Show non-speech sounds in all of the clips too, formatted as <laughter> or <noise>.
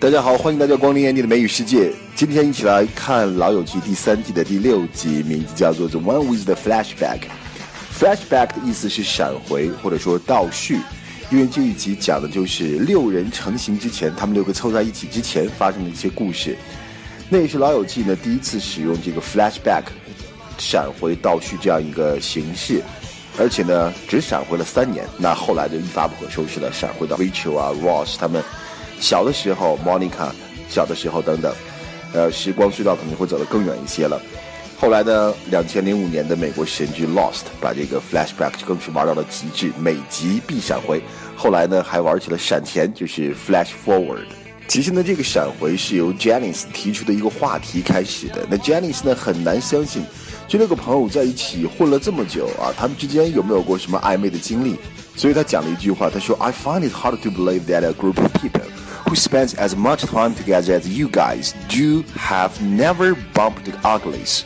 大家好，欢迎大家光临眼底的美语世界。今天一起来看《老友记》第三季的第六集，名字叫做《The One with the Flashback》。Flashback 的意思是闪回或者说倒叙，因为这一集讲的就是六人成型之前，他们六个凑在一起之前发生的一些故事。那也是《老友记》呢第一次使用这个 Flashback 闪回倒叙这样一个形式，而且呢只闪回了三年。那后来就一发不可收拾了，闪回到 Rachel 啊、Ross 他们。小的时候，Monica，小的时候等等，呃，时光隧道可能会走得更远一些了。后来呢，两千零五年的美国神剧《Lost》把这个 Flashback 更是玩到了极致，每集必闪回。后来呢，还玩起了闪前，就是 Flash Forward。其实呢，这个闪回是由 Janice 提出的一个话题开始的。那 Janice 呢，很难相信这六个朋友在一起混了这么久啊，他们之间有没有过什么暧昧的经历？所以他讲了一句话，他说：“I find it hard to believe that a group of people。” who spends as much time together as you guys do have never bumped uglies。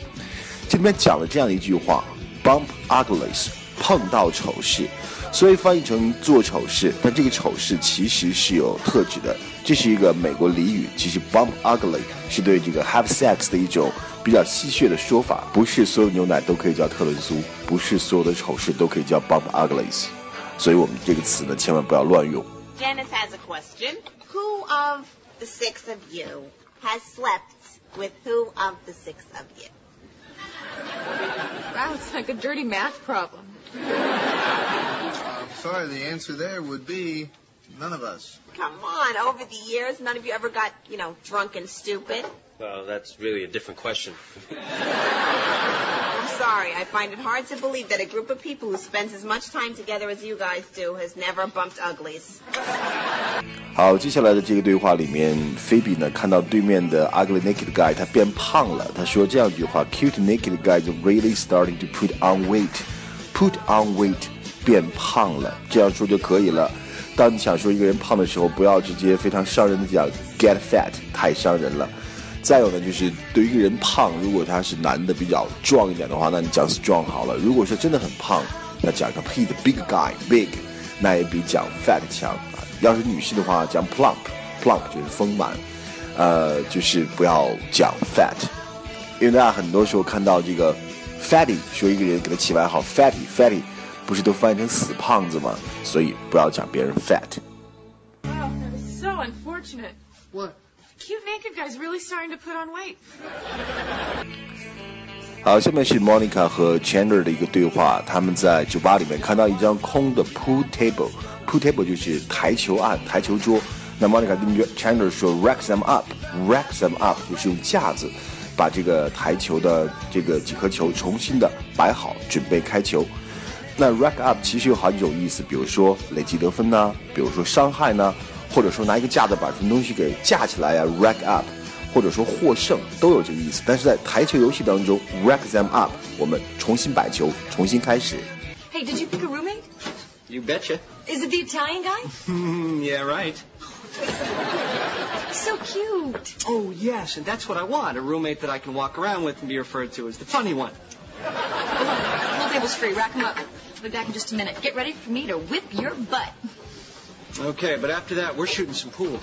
这里面讲了这样的一句话：bump uglies，碰到丑事。所以翻译成做丑事，但这个丑事其实是有特指的，这是一个美国俚语。其实 bump ugly 是对这个 have sex 的一种比较戏谑的说法。不是所有牛奶都可以叫特仑苏，不是所有的丑事都可以叫 bump uglies。所以我们这个词呢，千万不要乱用。Janice has a question. Who of the six of you has slept with who of the six of you? Wow, it's like a dirty math problem. I'm sorry, the answer there would be none of us. Come on, over the years, none of you ever got, you know, drunk and stupid? Well, that's really a different question. I'm sorry. I find it hard to believe that a group of people who spends as much time together as you guys do has never bumped uglies. 好，接下来的这个对话里面，菲比呢看到对面的 ugly naked guy 他变胖了，他说这样一句话：cute naked guy is really starting to put on weight，put on weight 变胖了，这样说就可以了。当你想说一个人胖的时候，不要直接非常伤人的讲 get fat，太伤人了。再有呢，就是对于一个人胖，如果他是男的比较壮一点的话，那你讲 strong 好了。如果说真的很胖，那讲一个 he's big guy，big，那也比讲 fat 强。要是女士的话，讲 plump，plump 就是丰满，呃，就是不要讲 fat，因为大家很多时候看到这个 fatty，说一个人给他起外号 fatty，fatty，不是都翻译成死胖子吗？所以不要讲别人 fat。Wow, that is so unfortunate. What? Cute naked guy's really starting to put on weight. 好，下面是 Monica 和 Chandler 的一个对话。他们在酒吧里面看到一张空的 pool table，pool table 就是台球案、台球桌。那 Monica 跟 Chandler 说，rack them up，rack them up 就是用架子把这个台球的这个几颗球重新的摆好，准备开球。那 rack up 其实有好几种意思，比如说累积得分呢，比如说伤害呢，或者说拿一个架子把什么东西给架起来呀，rack up。或者说获胜都有这个意思，但是在台球游戏当中，rack them up，我们重新摆球，重新开始。Hey, did you pick a room You betcha. Is it the Italian guy? <laughs> yeah, right. So cute. Oh, yes, and that's what I want. A roommate that I can walk around with and be referred to as the funny one. Whole table's free. Rack 'em up. I'll be back in just a minute. Get ready for me to whip your butt. Okay, but after that, we're shooting some pool.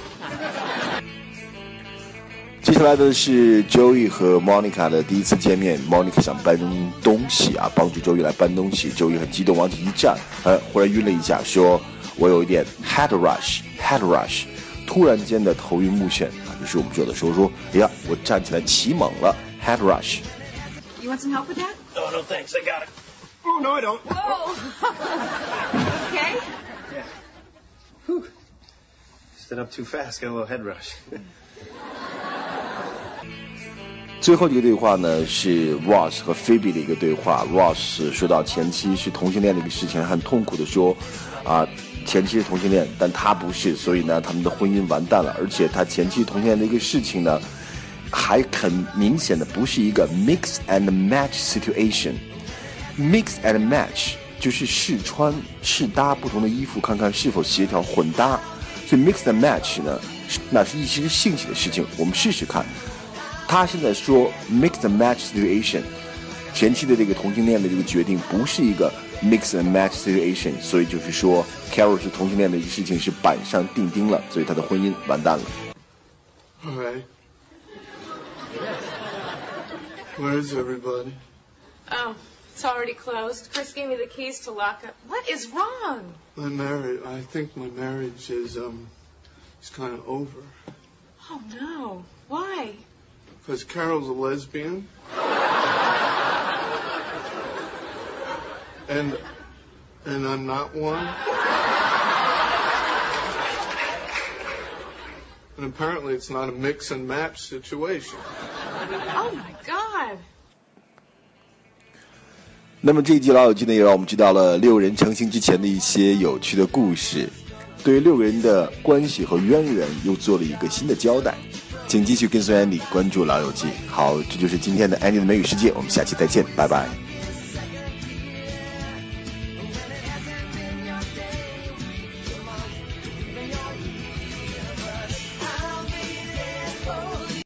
接下来的是 Joey 和 Monica 的第一次见面，Monica 想搬东西啊，帮助 Joey 来搬东西，Joey 很激动，往起一站，呃，忽然晕了一下，说：“我有一点 head rush，head rush，突然间的头晕目眩啊，就是我们有的时候说，哎呀，我站起来起猛了，head rush。You want some help with that? Oh, no, thanks. I got it. Oh, no, I don't. Whoa. okay. Stood up too fast. Got a little head rush. 最后一个对话呢是 Ross 和 Phoebe 的一个对话。Ross 说到前妻是同性恋的一个事情，很痛苦的说，啊，前妻是同性恋，但他不是，所以呢，他们的婚姻完蛋了。而且他前妻同性恋的一个事情呢，还很明显的不是一个 mix and match situation。mix and match 就是试穿、试搭不同的衣服，看看是否协调混搭。所以 mix and match 呢，那是一些兴起的事情，我们试试看。他现在说 mix and match situation，前期的这个同性恋的这个决定不是一个 mix and match situation，所以就是说 Carol 是同性恋的一个事情是板上钉钉了，所以他的婚姻完蛋了。 All right. Where's everybody? Oh, it's already closed. Chris gave me the keys to lock up. What is wrong? My marriage. I think my marriage is um, is kind of over. Oh no. Why? Because Carol's a lesbian. and and I'm not one. And apparently it's not a mix and match situation. Oh my God. 那么这一集《老友记》呢，也让我们知道了六人成行之前的一些有趣的故事，对于六个人的关系和渊源又做了一个新的交代。 请继续跟随 Andy 关注《老友记》。好，这就是今天的 Andy 的美语世界，我们下期再见，拜拜。